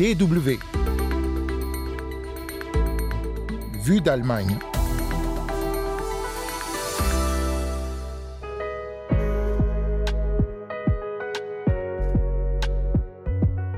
DW. Vue d'Allemagne.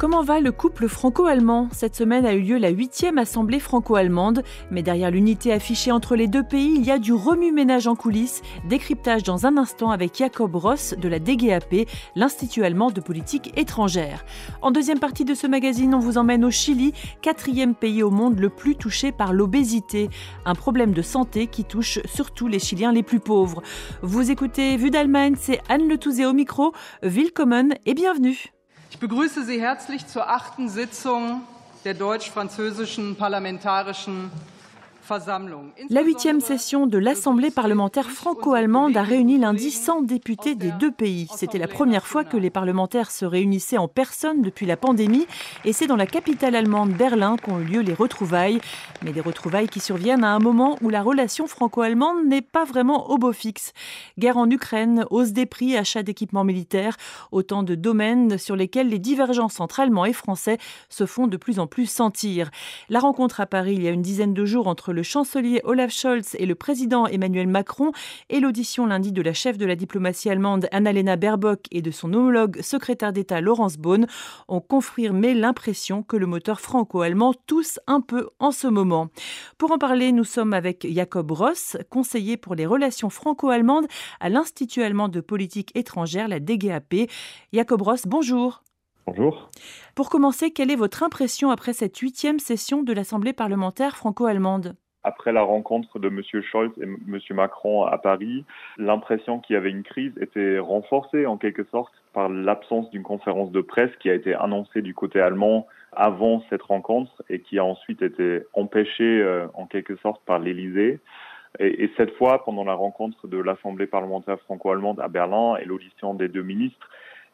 Comment va le couple franco-allemand? Cette semaine a eu lieu la huitième assemblée franco-allemande, mais derrière l'unité affichée entre les deux pays, il y a du remue-ménage en coulisses. Décryptage dans un instant avec Jacob Ross de la DGAP, l'Institut allemand de politique étrangère. En deuxième partie de ce magazine, on vous emmène au Chili, quatrième pays au monde le plus touché par l'obésité, un problème de santé qui touche surtout les Chiliens les plus pauvres. Vous écoutez Vue d'Allemagne, c'est Anne Le Touzé au micro. Willkommen et bienvenue. Ich begrüße Sie herzlich zur achten Sitzung der deutsch-französischen parlamentarischen La huitième session de l'Assemblée parlementaire franco-allemande a réuni lundi 100 députés des deux pays. C'était la première fois que les parlementaires se réunissaient en personne depuis la pandémie et c'est dans la capitale allemande Berlin qu'ont eu lieu les retrouvailles. Mais des retrouvailles qui surviennent à un moment où la relation franco-allemande n'est pas vraiment au beau fixe. Guerre en Ukraine, hausse des prix, achat d'équipements militaires, autant de domaines sur lesquels les divergences entre Allemands et Français se font de plus en plus sentir. La rencontre à Paris il y a une dizaine de jours entre le chancelier Olaf Scholz et le président Emmanuel Macron et l'audition lundi de la chef de la diplomatie allemande Annalena Baerbock et de son homologue secrétaire d'État Laurence Bohn ont confirmé l'impression que le moteur franco-allemand tousse un peu en ce moment. Pour en parler, nous sommes avec Jacob Ross, conseiller pour les relations franco-allemandes à l'Institut allemand de politique étrangère, la DGAP. Jacob Ross, bonjour. Bonjour. Pour commencer, quelle est votre impression après cette huitième session de l'Assemblée parlementaire franco-allemande? Après la rencontre de M. Scholz et M. Macron à Paris, l'impression qu'il y avait une crise était renforcée en quelque sorte par l'absence d'une conférence de presse qui a été annoncée du côté allemand avant cette rencontre et qui a ensuite été empêchée euh, en quelque sorte par l'Élysée. Et, et, cette fois, pendant la rencontre de l'Assemblée parlementaire franco-allemande à Berlin et l'audition des deux ministres,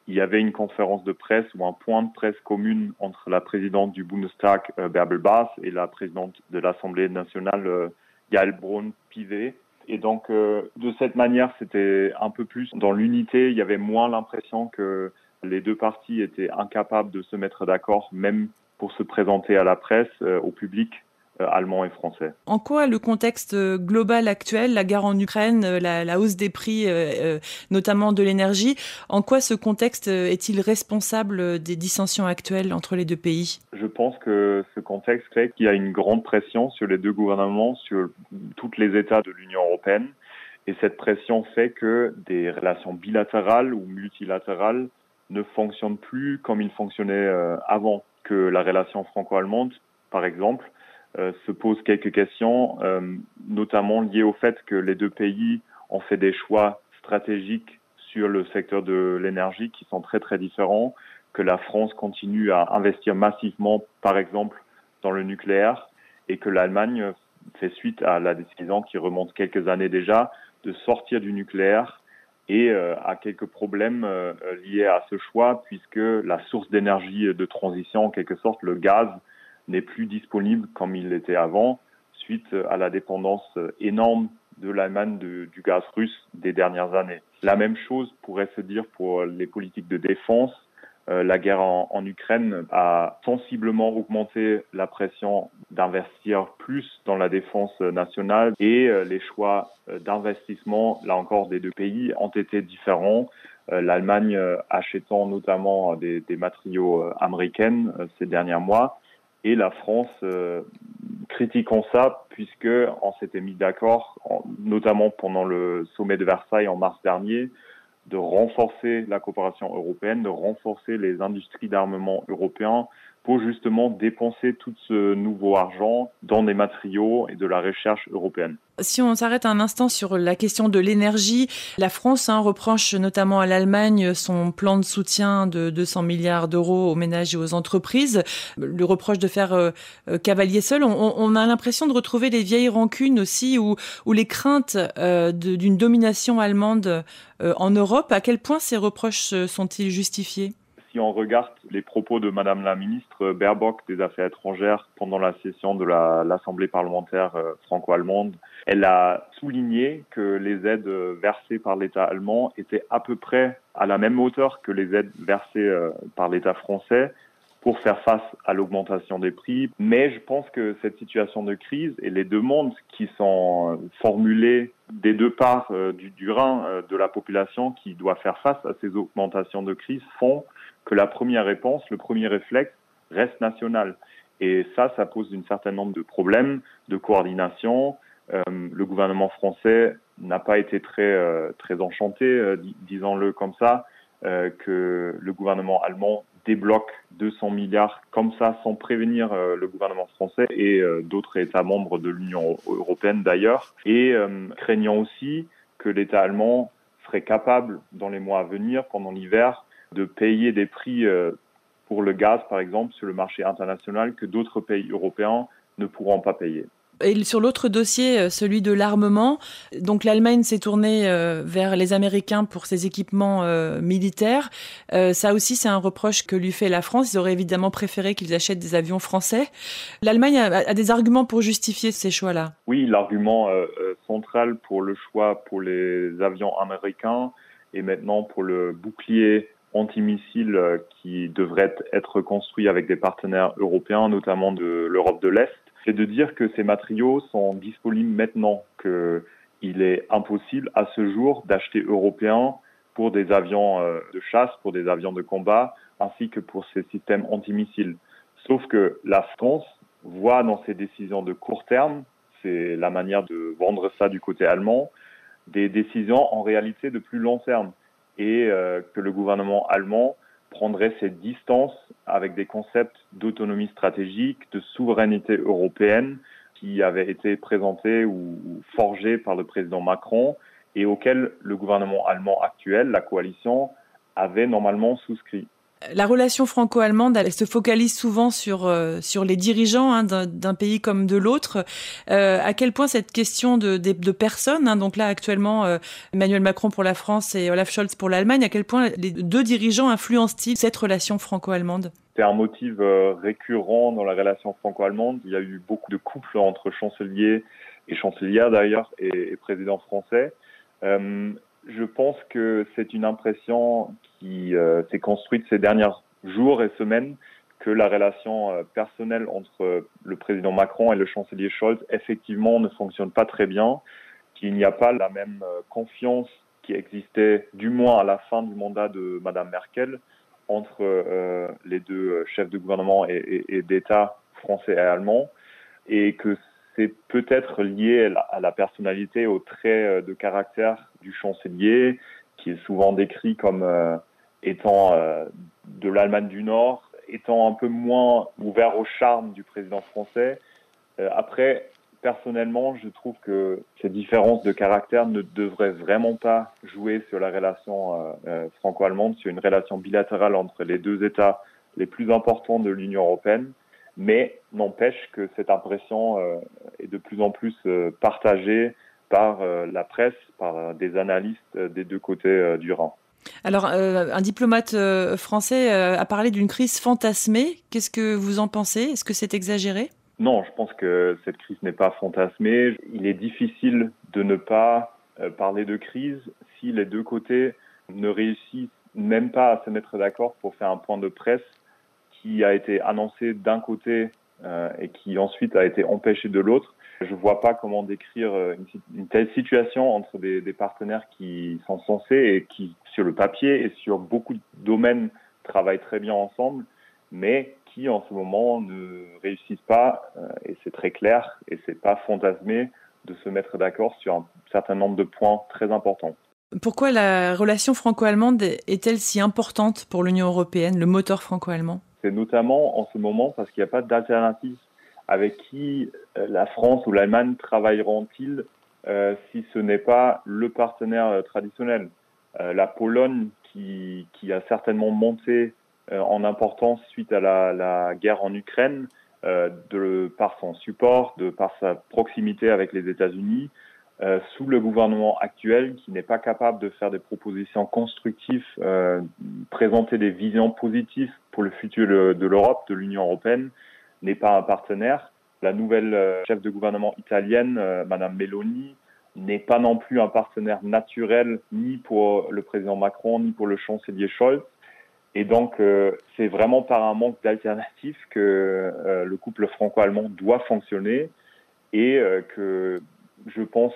il y avait une conférence de presse ou un point de presse commune entre la présidente du Bundestag, euh, Bärbel et la présidente de l'Assemblée nationale, euh, Gaël Braun-Pivet. Et donc, euh, de cette manière, c'était un peu plus dans l'unité. Il y avait moins l'impression que les deux parties étaient incapables de se mettre d'accord, même pour se présenter à la presse, au public. Euh, allemand et français. En quoi le contexte euh, global actuel, la guerre en Ukraine, euh, la, hausse des prix, notamment de l'énergie, en quoi ce contexte est-il responsable des dissensions actuelles entre les deux pays? Je pense que ce contexte fait qu'il y a une grande pression sur les deux gouvernements, sur tous les États de l'Union européenne. Et cette pression fait que des relations bilatérales ou multilatérales ne fonctionnent plus comme ils fonctionnaient avant, que la relation franco-allemande, par exemple, se posent quelques questions, euh, notamment liées au fait que les deux pays ont fait des choix stratégiques sur le secteur de l'énergie qui sont très très différents, que la France continue à investir massivement, par exemple, dans le nucléaire, et que l'Allemagne fait suite à la décision qui remonte quelques années déjà de sortir du nucléaire et euh, à quelques problèmes liés à ce choix, puisque la source d'énergie de transition, en quelque sorte, le gaz, n'est plus disponible comme il l'était avant, suite à la dépendance énorme de l'Allemagne du gaz russe des dernières années. La même chose pourrait se dire pour les politiques de défense. Euh, la guerre en, Ukraine a sensiblement augmenté la pression d'investir plus dans la défense nationale et euh, les choix euh, d'investissement, là encore, des deux pays ont été différents. L'Allemagne achetant notamment des, matériaux américaines ces derniers mois et la France euh, critiquant ça puisque on s'était mis d'accord, notamment pendant le sommet de Versailles en mars dernier, de renforcer la coopération européenne, de renforcer les industries d'armement européens pour justement dépenser tout ce nouveau argent dans des matériaux et de la recherche européenne. Si on s'arrête un instant sur la question de l'énergie, la France hein, reproche notamment à l'Allemagne son plan de soutien de 200 milliards d'euros aux ménages et aux entreprises, le reproche de faire euh, euh, cavalier seul. On, a l'impression de retrouver les vieilles rancunes aussi ou, les craintes euh, d'une domination allemande en Europe. À quel point ces reproches sont-ils justifiés? Si on regarde les propos de Madame la ministre Baerbock des Affaires étrangères pendant la session de l'Assemblée parlementaire euh, franco-allemande, elle a souligné que les aides versées par l'État allemand étaient à peu près à la même hauteur que les aides versées par l'État français pour faire face à l'augmentation des prix. Mais je pense que cette situation de crise et les demandes qui sont formulées des deux parts euh, du, du euh, de la population qui doit faire face à ces augmentations de crise font que la première réponse, le premier réflexe reste national. Et ça, ça pose un certain nombre de problèmes de coordination. Euh, le gouvernement français n'a pas été très euh, très enchanté, euh, disons-le comme ça, que le gouvernement allemand débloque 200 milliards comme ça sans prévenir le gouvernement français et d'autres États membres de l'Union européenne d'ailleurs, et craignant aussi que l'État allemand serait capable dans les mois à venir, pendant l'hiver, de payer des prix pour le gaz, par exemple, sur le marché international que d'autres pays européens ne pourront pas payer. Et sur l'autre dossier, euh, celui de l'armement, donc l'Allemagne s'est tournée euh, vers les Américains pour ses équipements euh, militaires. ça aussi, c'est un reproche que lui fait la France. Ils auraient évidemment préféré qu'ils achètent des avions français. L'Allemagne a, des arguments pour justifier ces choix-là. Oui, l'argument central pour le choix pour les avions américains et maintenant pour le bouclier antimissile qui devrait être construit avec des partenaires européens, notamment de l'Europe de l'Est, c'est de dire que ces matériaux sont disponibles maintenant, qu'il est impossible à ce jour d'acheter européens pour des avions euh, de chasse, pour des avions de combat, ainsi que pour ces systèmes antimissiles. Sauf que la France voit dans ses décisions de court terme, c'est la manière de vendre ça du côté allemand, des décisions en réalité de plus long terme et euh, que le gouvernement allemand prendrait cette distance avec des concepts d'autonomie stratégique, de souveraineté européenne qui avaient été présentés ou forgés par le président Macron et auxquels le gouvernement allemand actuel, la coalition, avait normalement souscrit. La relation franco-allemande, se focalise souvent sur euh, sur les dirigeants hein, d'un pays comme de l'autre. Euh, à quel point cette question de, de, personnes, hein, donc là actuellement euh, Emmanuel Macron pour la France et Olaf Scholz pour l'Allemagne, à quel point les deux dirigeants influencent-ils cette relation franco-allemande? C'est un motif récurrent dans la relation franco-allemande. Il y a eu beaucoup de couples entre chancelier et chancelière d'ailleurs et, et, président français je pense que c'est une impression qui euh, s'est construite ces derniers jours et semaines que la relation euh, personnelle entre le président Macron et le chancelier Scholz effectivement ne fonctionne pas très bien, qu'il n'y a pas la même euh, confiance qui existait du moins à la fin du mandat de Madame Merkel entre les deux chefs de gouvernement et, et d'État français et allemand, et que c'est peut-être lié à la personnalité, au trait de caractère du chancelier, qui est souvent décrit comme étant euh, de l'Allemagne du Nord, étant un peu moins ouvert au charme du président français. Euh, après, personnellement, je trouve que ces différences de caractère ne devraient vraiment pas jouer sur la relation euh, franco-allemande, sur une relation bilatérale entre les deux États les plus importants de l'Union européenne, mais n'empêche que cette impression est de plus en plus partagée par la presse, par des analystes des deux côtés du Rhin. Alors, euh, un diplomate euh, français euh, a parlé d'une crise fantasmée. Qu'est-ce que vous en pensez? Est-ce que c'est exagéré? Non, je pense que cette crise n'est pas fantasmée. Il est difficile de ne pas parler de crise si les deux côtés ne réussissent même pas à se mettre d'accord pour faire un point de presse qui a été annoncé d'un côté et qui ensuite a été empêché de l'autre. Je vois pas comment décrire euh, une, telle situation entre des, des, partenaires qui sont censés et qui, sur le papier et sur beaucoup de domaines, travaillent très bien ensemble, mais qui en ce moment ne réussissent pas, euh, et c'est très clair, et c'est pas fantasmé, de se mettre d'accord sur un certain nombre de points très importants. Pourquoi la relation franco-allemande est-elle si importante pour l'Union européenne, le moteur franco-allemand? C'est notamment en ce moment parce qu'il n'y a pas d'alternative. Avec qui euh, la France ou l'Allemagne travailleront-ils euh, si ce n'est pas le partenaire euh, traditionnel? La Pologne, qui, qui, a certainement monté en importance suite à la, la guerre en Ukraine, de, par son support, de par sa proximité avec les États-Unis, euh, sous le gouvernement actuel qui n'est pas capable de faire des propositions constructives, euh, présenter des visions positives pour le futur de, l'Europe, de l'Union européenne, n'est pas un partenaire. La nouvelle euh, chef de gouvernement italienne, euh, Madame Meloni, n'est pas non plus un partenaire naturel ni pour le président Macron ni pour le chancelier Scholz. Et donc, c'est vraiment par un manque d'alternatives que le couple franco-allemand doit fonctionner et que je pense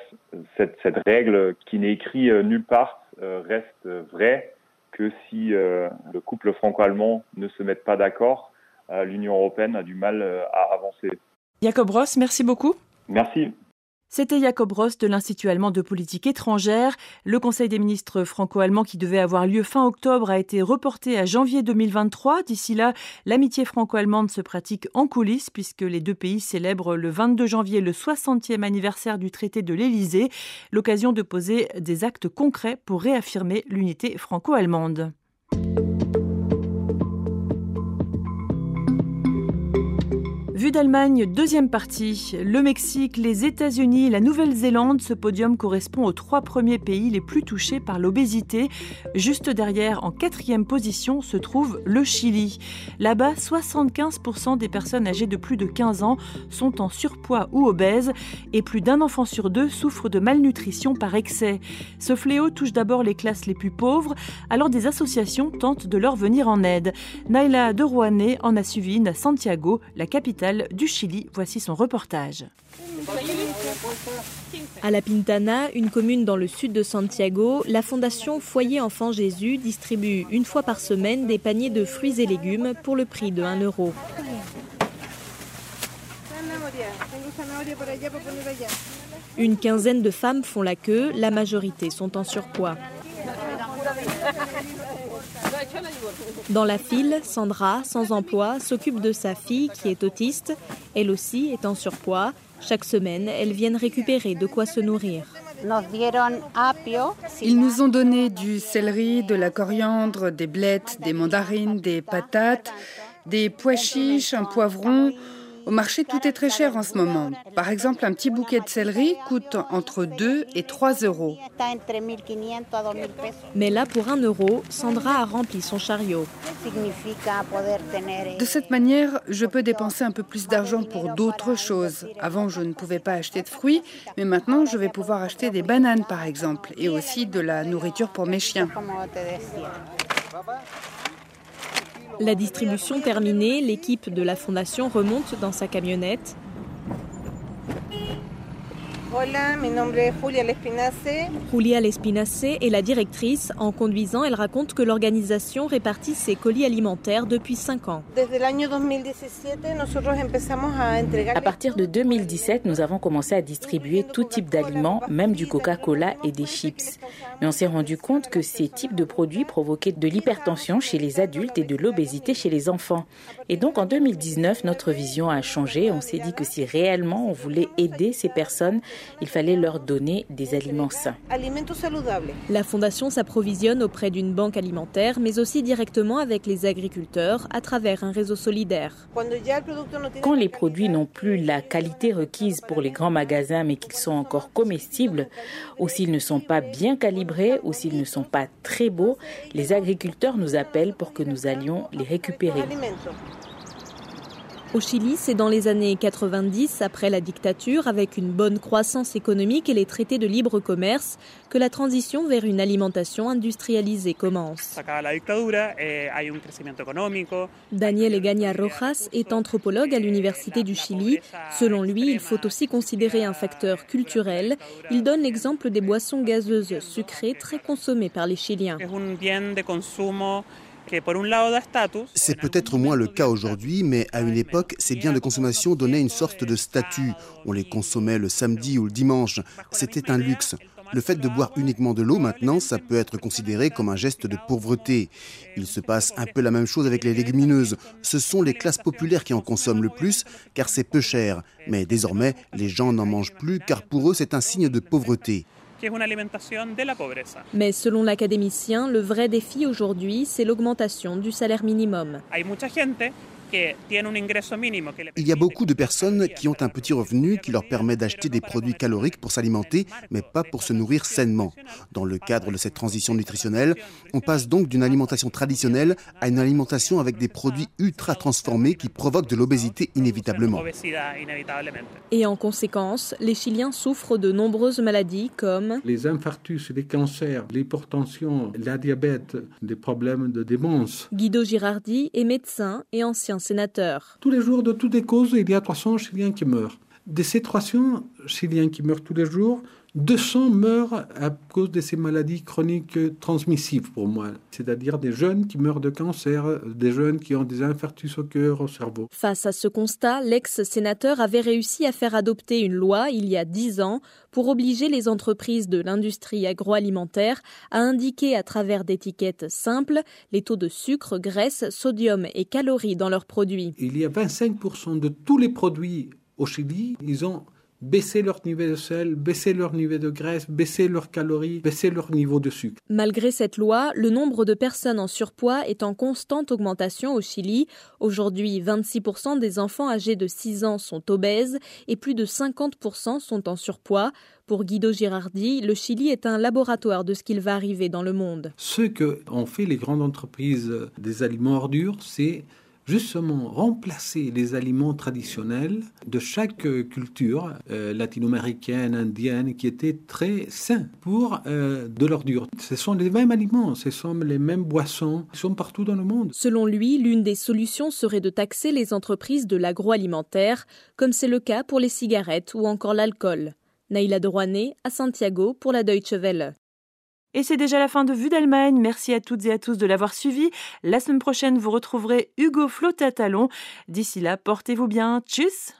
cette, cette règle qui n'est écrite nulle part reste vraie que si le couple franco-allemand ne se met pas d'accord, l'Union européenne a du mal à avancer. Jacob Ross, merci beaucoup. Merci. C'était Jacob Ross de l'Institut allemand de politique étrangère. Le Conseil des ministres franco-allemands qui devait avoir lieu fin octobre a été reporté à janvier 2023. D'ici là, l'amitié franco-allemande se pratique en coulisses puisque les deux pays célèbrent le 22 janvier le 60e anniversaire du traité de l'Élysée, l'occasion de poser des actes concrets pour réaffirmer l'unité franco-allemande. Vue d'Allemagne, deuxième partie. Le Mexique, les États-Unis, la Nouvelle-Zélande, ce podium correspond aux trois premiers pays les plus touchés par l'obésité. Juste derrière, en quatrième position, se trouve le Chili. Là-bas, 75% des personnes âgées de plus de 15 ans sont en surpoids ou obèses et plus d'un enfant sur deux souffre de malnutrition par excès. Ce fléau touche d'abord les classes les plus pauvres, alors des associations tentent de leur venir en aide. Naila de Rouanet en a suivi une à Santiago, la capitale du Chili. Voici son reportage. À La Pintana, une commune dans le sud de Santiago, la fondation Foyer Enfant Jésus distribue une fois par semaine des paniers de fruits et légumes pour le prix de 1 euro. Une quinzaine de femmes font la queue, la majorité sont en surpoids. Dans la file, Sandra, sans emploi, s'occupe de sa fille qui est autiste. Elle aussi est en surpoids. Chaque semaine, elles viennent récupérer de quoi se nourrir. Ils nous ont donné du céleri, de la coriandre, des blettes, des mandarines, des patates, des pois chiches, un poivron. Au marché, tout est très cher en ce moment. Par exemple, un petit bouquet de céleri coûte entre 2 et 3 euros. Mais là, pour 1 euro, Sandra a rempli son chariot. De cette manière, je peux dépenser un peu plus d'argent pour d'autres choses. Avant, je ne pouvais pas acheter de fruits, mais maintenant, je vais pouvoir acheter des bananes, par exemple, et aussi de la nourriture pour mes chiens. La distribution terminée, l'équipe de la fondation remonte dans sa camionnette Hola, mi nombre es Julia Lespinace. Julia Lespinace est la directrice. En conduisant, elle raconte que l'organisation répartit ses colis alimentaires depuis 5 ans. À partir de 2017, nous avons commencé à distribuer tout type d'aliments, même du Coca-Cola et des chips. Mais on s'est rendu compte que ces types de produits provoquaient de l'hypertension chez les adultes et de l'obésité chez les enfants. Et donc en 2019, notre vision a changé. On s'est dit que si réellement on voulait aider ces personnes, il fallait leur donner des aliments sains. La fondation s'approvisionne auprès d'une banque alimentaire, mais aussi directement avec les agriculteurs à travers un réseau solidaire. Quand les produits n'ont plus la qualité requise pour les grands magasins, mais qu'ils sont encore comestibles, ou s'ils ne sont pas bien calibrés, ou s'ils ne sont pas très beaux, les agriculteurs nous appellent pour que nous allions les récupérer. Au Chili, c'est dans les années 90, après la dictature, avec une bonne croissance économique et les traités de libre commerce, que la transition vers une alimentation industrialisée commence. Eh, Daniel Egaña Rojas est anthropologue à l'Université du Chili. Selon lui, il faut aussi considérer un facteur culturel. Il donne l'exemple des boissons gazeuses sucrées très consommées par les Chiliens. C'est peut-être moins le cas aujourd'hui, mais à une époque, ces biens de consommation donnaient une sorte de statut. On les consommait le samedi ou le dimanche. C'était un luxe. Le fait de boire uniquement de l'eau maintenant, ça peut être considéré comme un geste de pauvreté. Il se passe un peu la même chose avec les légumineuses. Ce sont les classes populaires qui en consomment le plus car c'est peu cher. Mais désormais, les gens n'en mangent plus car pour eux c'est un signe de pauvreté. Mais selon l'académicien, le vrai défi aujourd'hui, c'est l'augmentation du salaire minimum. Il y a beaucoup de personnes qui ont un petit revenu qui leur permet d'acheter des produits caloriques pour s'alimenter, mais pas pour se nourrir sainement. Dans le cadre de cette transition nutritionnelle, on passe donc d'une alimentation traditionnelle à une alimentation avec des produits ultra transformés qui provoquent de l'obésité inévitablement. Et en conséquence, les Chiliens souffrent de nombreuses maladies comme les infarctus, les cancers, l'hypertension, la diabète, des problèmes de démence. Guido Girardi est médecin et ancien Tous les jours, de toutes les causes, il y a 300 Chiliens qui meurent. De ces 300 Chiliens qui meurent tous les jours, 200 meurent à cause de ces maladies chroniques transmissives pour moi, c'est-à-dire des jeunes qui meurent de cancer, des jeunes qui ont des infarctus au cœur, au cerveau. Face à ce constat, l'ex-sénateur avait réussi à faire adopter une loi il y a dix ans pour obliger les entreprises de l'industrie agroalimentaire à indiquer à travers d'étiquettes simples les taux de sucre, graisse, sodium et calories dans leurs produits. Il y a 25% de tous les produits au Chili, ils ont baisser leur niveau de sel, baisser leur niveau de graisse, baisser leurs calories, baisser leur niveau de sucre. Malgré cette loi, le nombre de personnes en surpoids est en constante augmentation au Chili. Aujourd'hui, 26% des enfants âgés de 6 ans sont obèses et plus de 50% sont en surpoids. Pour Guido Girardi, le Chili est un laboratoire de ce qu'il va arriver dans le monde. Ce que ont fait les grandes entreprises des aliments ordures, c'est justement remplacer les aliments traditionnels de chaque culture euh, latino-américaine, indienne, qui étaient très sains pour euh, de l'ordure. Ce sont les mêmes aliments, ce sont les mêmes boissons, ils sont partout dans le monde. Selon lui, l'une des solutions serait de taxer les entreprises de l'agroalimentaire, comme c'est le cas pour les cigarettes ou encore l'alcool. Naïla Rouanet à Santiago pour la Deutsche Welle. Et c'est déjà la fin de Vue d'Allemagne. Merci à toutes et à tous de l'avoir suivi. La semaine prochaine, vous retrouverez Hugo Flotta D'ici là, portez-vous bien. Tchuss